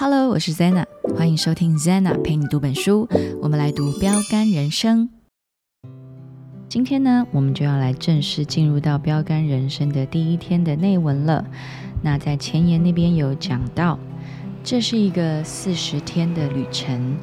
Hello，我是 Zena，欢迎收听 Zena 陪你读本书。我们来读《标杆人生》。今天呢，我们就要来正式进入到《标杆人生》的第一天的内文了。那在前言那边有讲到，这是一个四十天的旅程。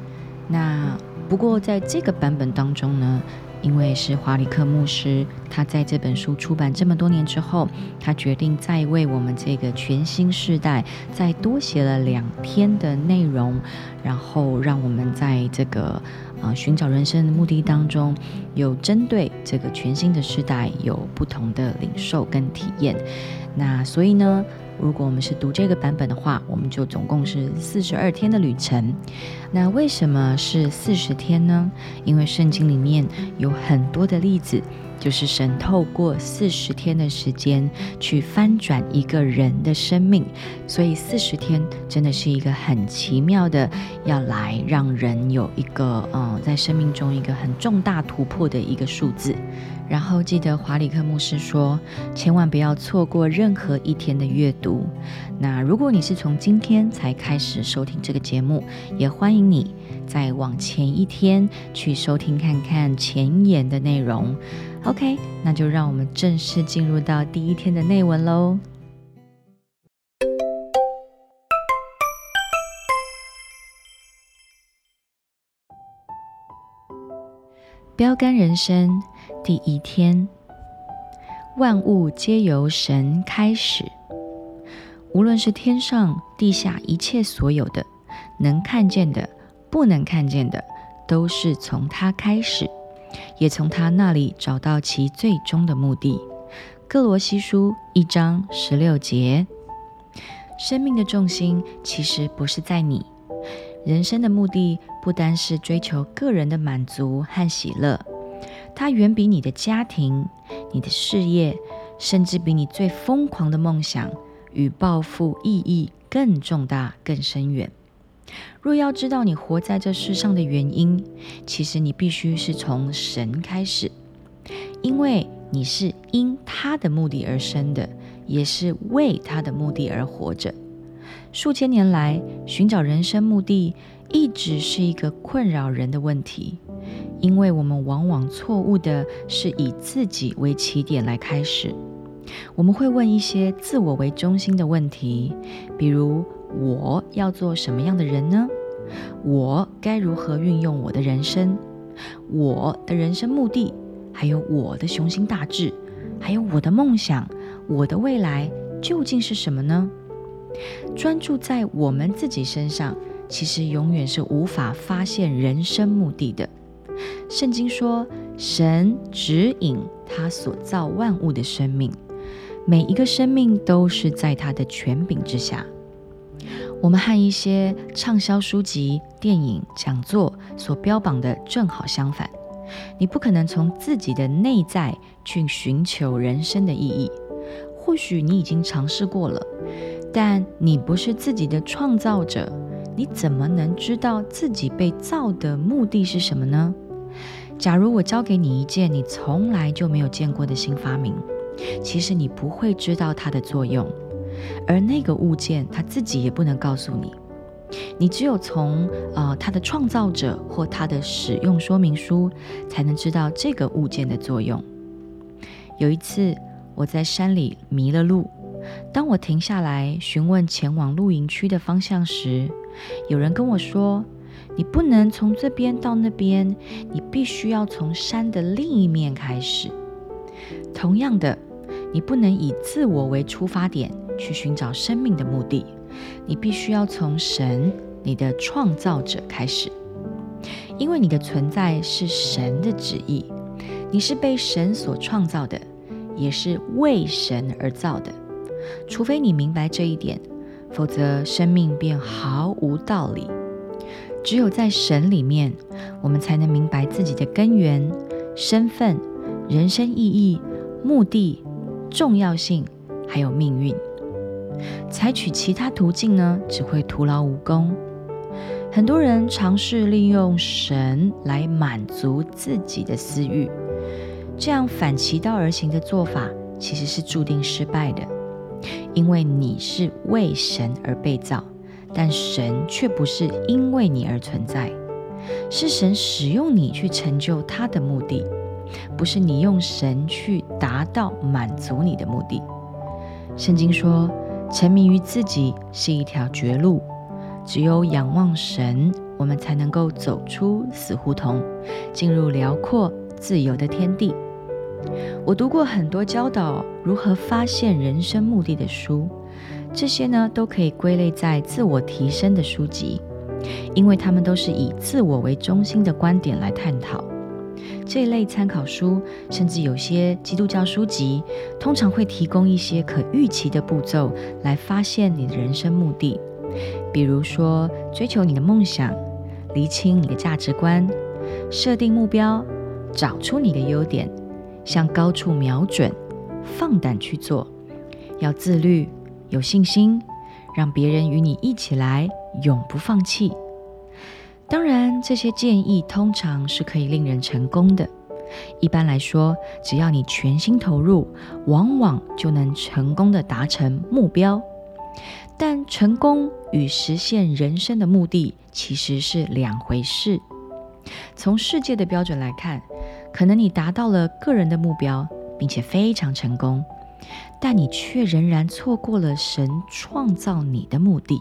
那不过在这个版本当中呢。因为是华里克牧师，他在这本书出版这么多年之后，他决定再为我们这个全新世代再多写了两篇的内容，然后让我们在这个呃寻找人生的目的当中，有针对这个全新的世代有不同的领受跟体验。那所以呢？如果我们是读这个版本的话，我们就总共是四十二天的旅程。那为什么是四十天呢？因为圣经里面有很多的例子，就是神透过四十天的时间去翻转一个人的生命，所以四十天真的是一个很奇妙的，要来让人有一个嗯，在生命中一个很重大突破的一个数字。然后记得华里克牧师说，千万不要错过任何一天的阅读。那如果你是从今天才开始收听这个节目，也欢迎你再往前一天去收听看看前言的内容。OK，那就让我们正式进入到第一天的内文喽。标杆人生。第一天，万物皆由神开始。无论是天上地下一切所有的，能看见的、不能看见的，都是从他开始，也从他那里找到其最终的目的。哥罗西书一章十六节。生命的重心其实不是在你，人生的目的不单是追求个人的满足和喜乐。它远比你的家庭、你的事业，甚至比你最疯狂的梦想与抱负意义更重大、更深远。若要知道你活在这世上的原因，其实你必须是从神开始，因为你是因他的目的而生的，也是为他的目的而活着。数千年来，寻找人生目的一直是一个困扰人的问题。因为我们往往错误的是以自己为起点来开始，我们会问一些自我为中心的问题，比如我要做什么样的人呢？我该如何运用我的人生？我的人生目的，还有我的雄心大志，还有我的梦想，我的未来究竟是什么呢？专注在我们自己身上，其实永远是无法发现人生目的的。圣经说，神指引他所造万物的生命，每一个生命都是在他的权柄之下。我们和一些畅销书籍、电影、讲座所标榜的正好相反。你不可能从自己的内在去寻求人生的意义。或许你已经尝试过了，但你不是自己的创造者，你怎么能知道自己被造的目的是什么呢？假如我教给你一件你从来就没有见过的新发明，其实你不会知道它的作用，而那个物件它自己也不能告诉你，你只有从呃它的创造者或它的使用说明书才能知道这个物件的作用。有一次我在山里迷了路，当我停下来询问前往露营区的方向时，有人跟我说。你不能从这边到那边，你必须要从山的另一面开始。同样的，你不能以自我为出发点去寻找生命的目的，你必须要从神，你的创造者开始。因为你的存在是神的旨意，你是被神所创造的，也是为神而造的。除非你明白这一点，否则生命便毫无道理。只有在神里面，我们才能明白自己的根源、身份、人生意义、目的、重要性，还有命运。采取其他途径呢，只会徒劳无功。很多人尝试利用神来满足自己的私欲，这样反其道而行的做法，其实是注定失败的。因为你是为神而被造。但神却不是因为你而存在，是神使用你去成就他的目的，不是你用神去达到满足你的目的。圣经说，沉迷于自己是一条绝路，只有仰望神，我们才能够走出死胡同，进入辽阔自由的天地。我读过很多教导如何发现人生目的的书，这些呢都可以归类在自我提升的书籍，因为他们都是以自我为中心的观点来探讨。这一类参考书，甚至有些基督教书籍，通常会提供一些可预期的步骤来发现你的人生目的，比如说追求你的梦想，厘清你的价值观，设定目标，找出你的优点。向高处瞄准，放胆去做，要自律，有信心，让别人与你一起来，永不放弃。当然，这些建议通常是可以令人成功的。一般来说，只要你全心投入，往往就能成功的达成目标。但成功与实现人生的目的其实是两回事。从世界的标准来看。可能你达到了个人的目标，并且非常成功，但你却仍然错过了神创造你的目的。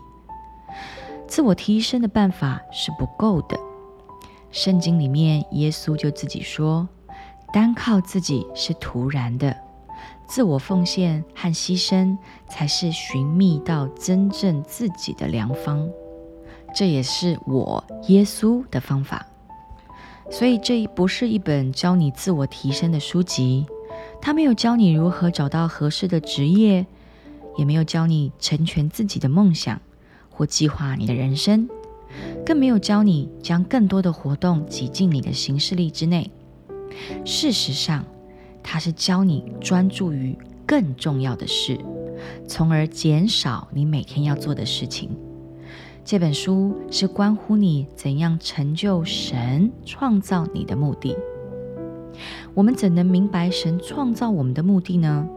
自我提升的办法是不够的。圣经里面，耶稣就自己说：“单靠自己是徒然的，自我奉献和牺牲才是寻觅到真正自己的良方。”这也是我耶稣的方法。所以，这不是一本教你自我提升的书籍，它没有教你如何找到合适的职业，也没有教你成全自己的梦想或计划你的人生，更没有教你将更多的活动挤进你的行事历之内。事实上，它是教你专注于更重要的事，从而减少你每天要做的事情。这本书是关乎你怎样成就神创造你的目的。我们怎能明白神创造我们的目的呢？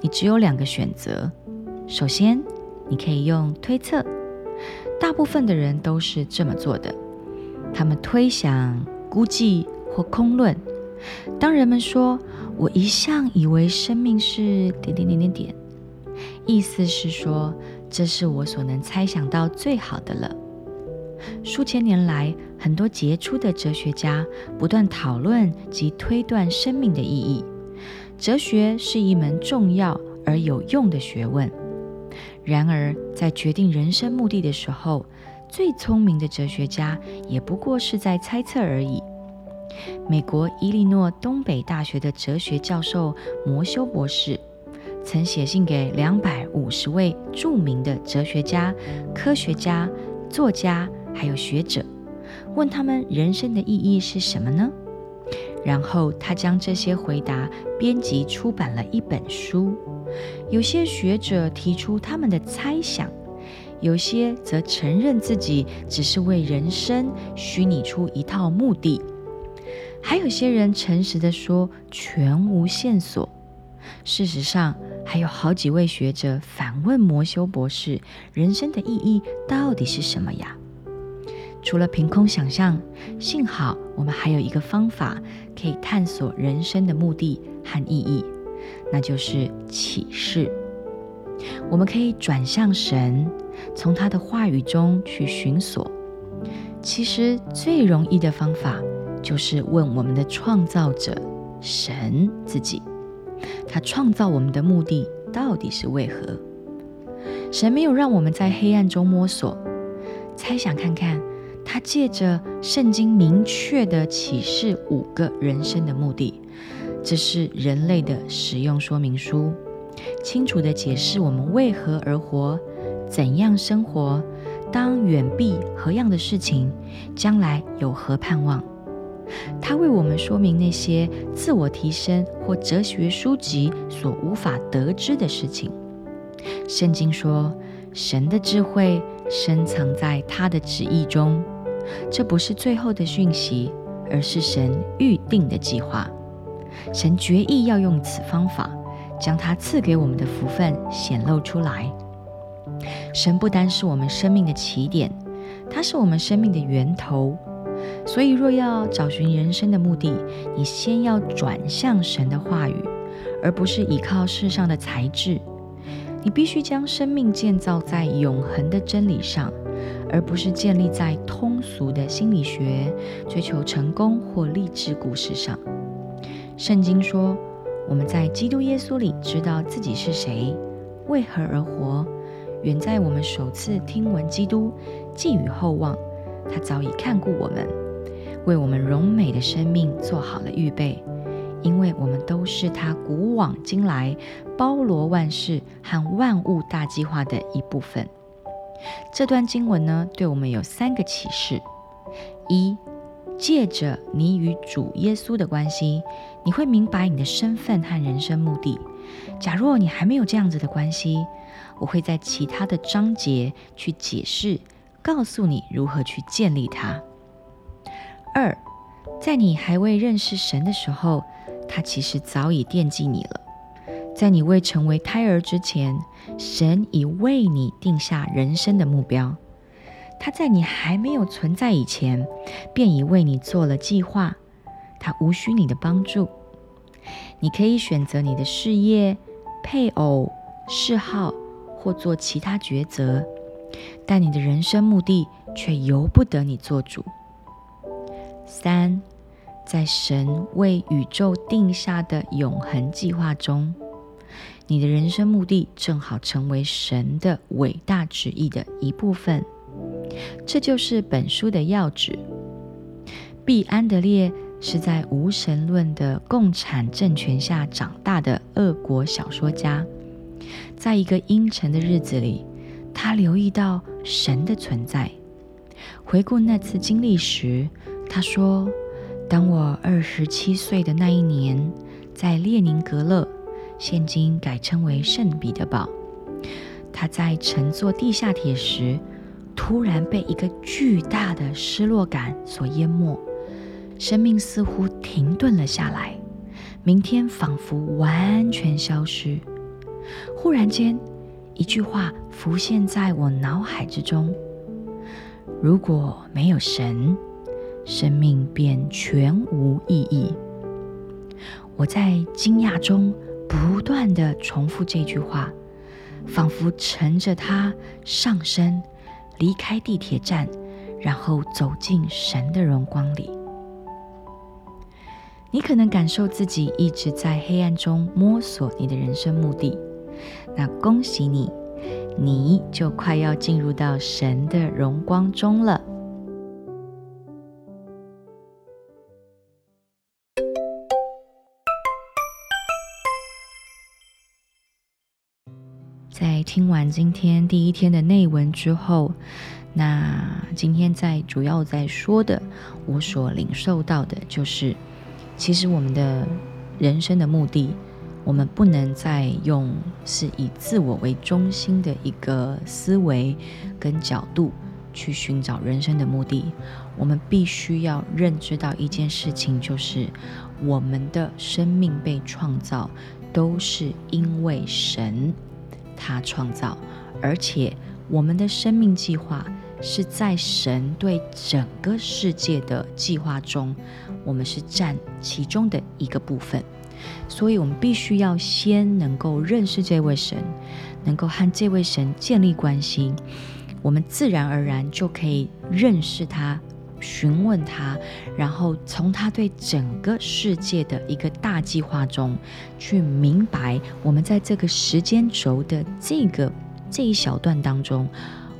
你只有两个选择。首先，你可以用推测，大部分的人都是这么做的。他们推想、估计或空论。当人们说“我一向以为生命是点点点点点”，意思是说。这是我所能猜想到最好的了。数千年来，很多杰出的哲学家不断讨论及推断生命的意义。哲学是一门重要而有用的学问。然而，在决定人生目的的时候，最聪明的哲学家也不过是在猜测而已。美国伊利诺东北大学的哲学教授摩修博士。曾写信给两百五十位著名的哲学家、科学家、作家，还有学者，问他们人生的意义是什么呢？然后他将这些回答编辑出版了一本书。有些学者提出他们的猜想，有些则承认自己只是为人生虚拟出一套目的，还有些人诚实的说全无线索。事实上，还有好几位学者反问摩修博士：“人生的意义到底是什么呀？”除了凭空想象，幸好我们还有一个方法可以探索人生的目的和意义，那就是启示。我们可以转向神，从他的话语中去寻索。其实最容易的方法就是问我们的创造者神自己。他创造我们的目的到底是为何？神没有让我们在黑暗中摸索，猜想看看。他借着圣经明确的启示五个人生的目的，这是人类的使用说明书，清楚的解释我们为何而活，怎样生活，当远避何样的事情，将来有何盼望。他为我们说明那些自我提升或哲学书籍所无法得知的事情。圣经说，神的智慧深藏在他的旨意中。这不是最后的讯息，而是神预定的计划。神决意要用此方法，将他赐给我们的福分显露出来。神不单是我们生命的起点，它是我们生命的源头。所以，若要找寻人生的目的，你先要转向神的话语，而不是依靠世上的才智。你必须将生命建造在永恒的真理上，而不是建立在通俗的心理学、追求成功或励志故事上。圣经说，我们在基督耶稣里知道自己是谁，为何而活，远在我们首次听闻基督，寄予厚望。他早已看顾我们，为我们荣美的生命做好了预备，因为我们都是他古往今来包罗万事和万物大计划的一部分。这段经文呢，对我们有三个启示：一，借着你与主耶稣的关系，你会明白你的身份和人生目的。假若你还没有这样子的关系，我会在其他的章节去解释。告诉你如何去建立它。二，在你还未认识神的时候，他其实早已惦记你了。在你未成为胎儿之前，神已为你定下人生的目标。他在你还没有存在以前，便已为你做了计划。他无需你的帮助。你可以选择你的事业、配偶、嗜好，或做其他抉择。但你的人生目的却由不得你做主。三，在神为宇宙定下的永恒计划中，你的人生目的正好成为神的伟大旨意的一部分。这就是本书的要旨。毕安德烈是在无神论的共产政权下长大的俄国小说家，在一个阴沉的日子里。他留意到神的存在。回顾那次经历时，他说：“当我二十七岁的那一年，在列宁格勒（现今改称为圣彼得堡），他在乘坐地下铁时，突然被一个巨大的失落感所淹没，生命似乎停顿了下来，明天仿佛完全消失。忽然间。”一句话浮现在我脑海之中：如果没有神，生命便全无意义。我在惊讶中不断的重复这句话，仿佛乘着它上升，离开地铁站，然后走进神的荣光里。你可能感受自己一直在黑暗中摸索你的人生目的。那恭喜你，你就快要进入到神的荣光中了。在听完今天第一天的内文之后，那今天在主要在说的，我所领受到的就是，其实我们的人生的目的。我们不能再用是以自我为中心的一个思维跟角度去寻找人生的目的。我们必须要认知到一件事情，就是我们的生命被创造都是因为神他创造，而且我们的生命计划是在神对整个世界的计划中，我们是占其中的一个部分。所以，我们必须要先能够认识这位神，能够和这位神建立关系，我们自然而然就可以认识他、询问他，然后从他对整个世界的一个大计划中去明白，我们在这个时间轴的这个这一小段当中，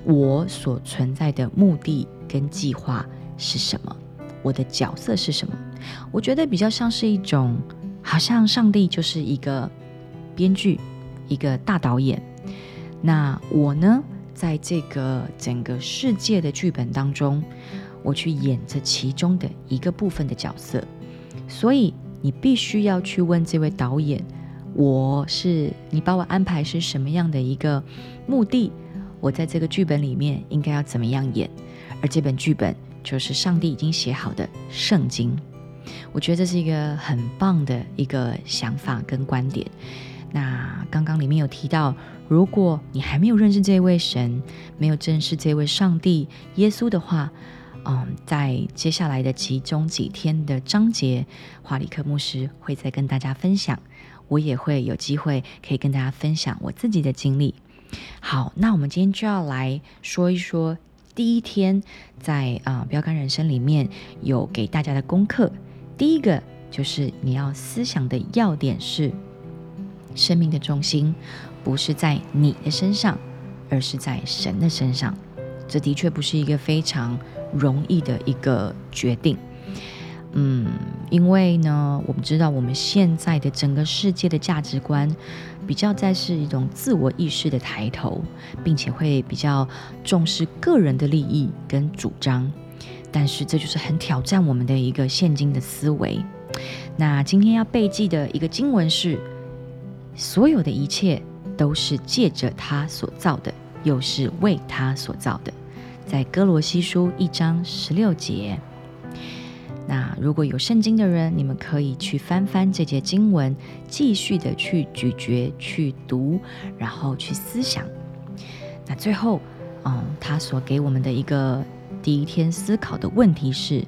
我所存在的目的跟计划是什么，我的角色是什么？我觉得比较像是一种。好像上帝就是一个编剧，一个大导演。那我呢，在这个整个世界的剧本当中，我去演着其中的一个部分的角色。所以你必须要去问这位导演：我是你把我安排是什么样的一个目的？我在这个剧本里面应该要怎么样演？而这本剧本就是上帝已经写好的圣经。我觉得这是一个很棒的一个想法跟观点。那刚刚里面有提到，如果你还没有认识这位神，没有正视这位上帝耶稣的话，嗯，在接下来的其中几天的章节，华里克牧师会再跟大家分享，我也会有机会可以跟大家分享我自己的经历。好，那我们今天就要来说一说第一天在啊标杆人生里面有给大家的功课。第一个就是你要思想的要点是。生命的重心不是在你的身上，而是在神的身上。这的确不是一个非常容易的一个决定。嗯，因为呢，我们知道我们现在的整个世界的价值观比较在是一种自我意识的抬头，并且会比较重视个人的利益跟主张。但是这就是很挑战我们的一个现今的思维。那今天要背记的一个经文是。所有的一切都是借着他所造的，又是为他所造的，在哥罗西书一章十六节。那如果有圣经的人，你们可以去翻翻这节经文，继续的去咀嚼、去读，然后去思想。那最后，嗯，他所给我们的一个第一天思考的问题是：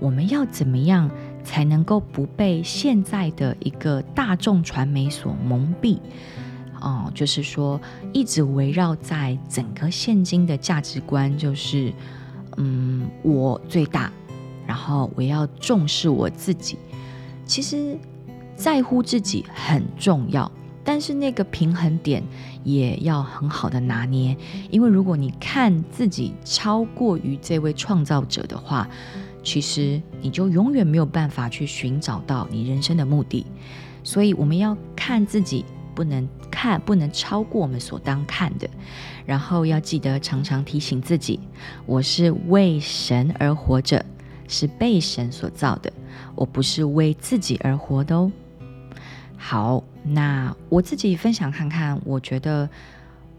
我们要怎么样？才能够不被现在的一个大众传媒所蒙蔽，哦，就是说一直围绕在整个现今的价值观，就是嗯，我最大，然后我要重视我自己。其实在乎自己很重要，但是那个平衡点也要很好的拿捏，因为如果你看自己超过于这位创造者的话。其实你就永远没有办法去寻找到你人生的目的，所以我们要看自己，不能看，不能超过我们所当看的，然后要记得常常提醒自己，我是为神而活着，是被神所造的，我不是为自己而活的哦。好，那我自己分享看看，我觉得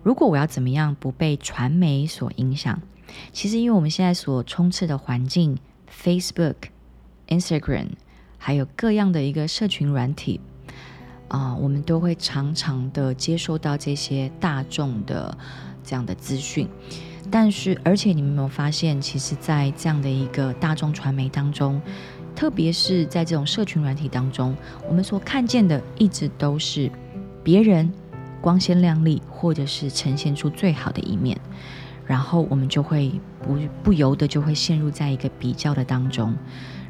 如果我要怎么样不被传媒所影响，其实因为我们现在所充斥的环境。Facebook、Instagram，还有各样的一个社群软体啊，我们都会常常的接收到这些大众的这样的资讯。但是，而且你们有没有发现，其实，在这样的一个大众传媒当中，特别是在这种社群软体当中，我们所看见的一直都是别人光鲜亮丽，或者是呈现出最好的一面。然后我们就会不不由得就会陷入在一个比较的当中，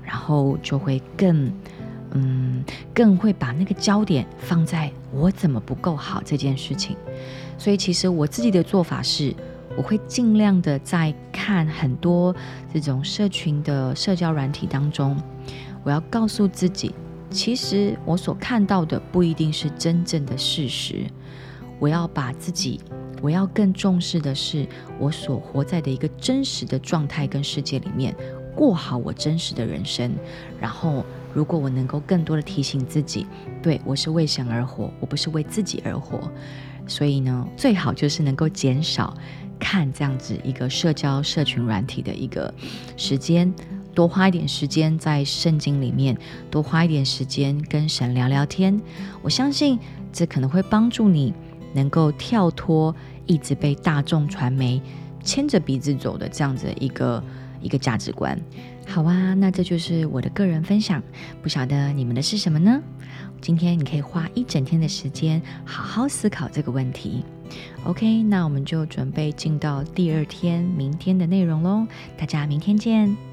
然后就会更嗯更会把那个焦点放在我怎么不够好这件事情。所以其实我自己的做法是，我会尽量的在看很多这种社群的社交软体当中，我要告诉自己，其实我所看到的不一定是真正的事实。我要把自己。我要更重视的是我所活在的一个真实的状态跟世界里面，过好我真实的人生。然后，如果我能够更多的提醒自己，对我是为神而活，我不是为自己而活。所以呢，最好就是能够减少看这样子一个社交社群软体的一个时间，多花一点时间在圣经里面，多花一点时间跟神聊聊天。我相信这可能会帮助你。能够跳脱一直被大众传媒牵着鼻子走的这样子一个一个价值观，好啊，那这就是我的个人分享，不晓得你们的是什么呢？今天你可以花一整天的时间好好思考这个问题。OK，那我们就准备进到第二天明天的内容喽，大家明天见。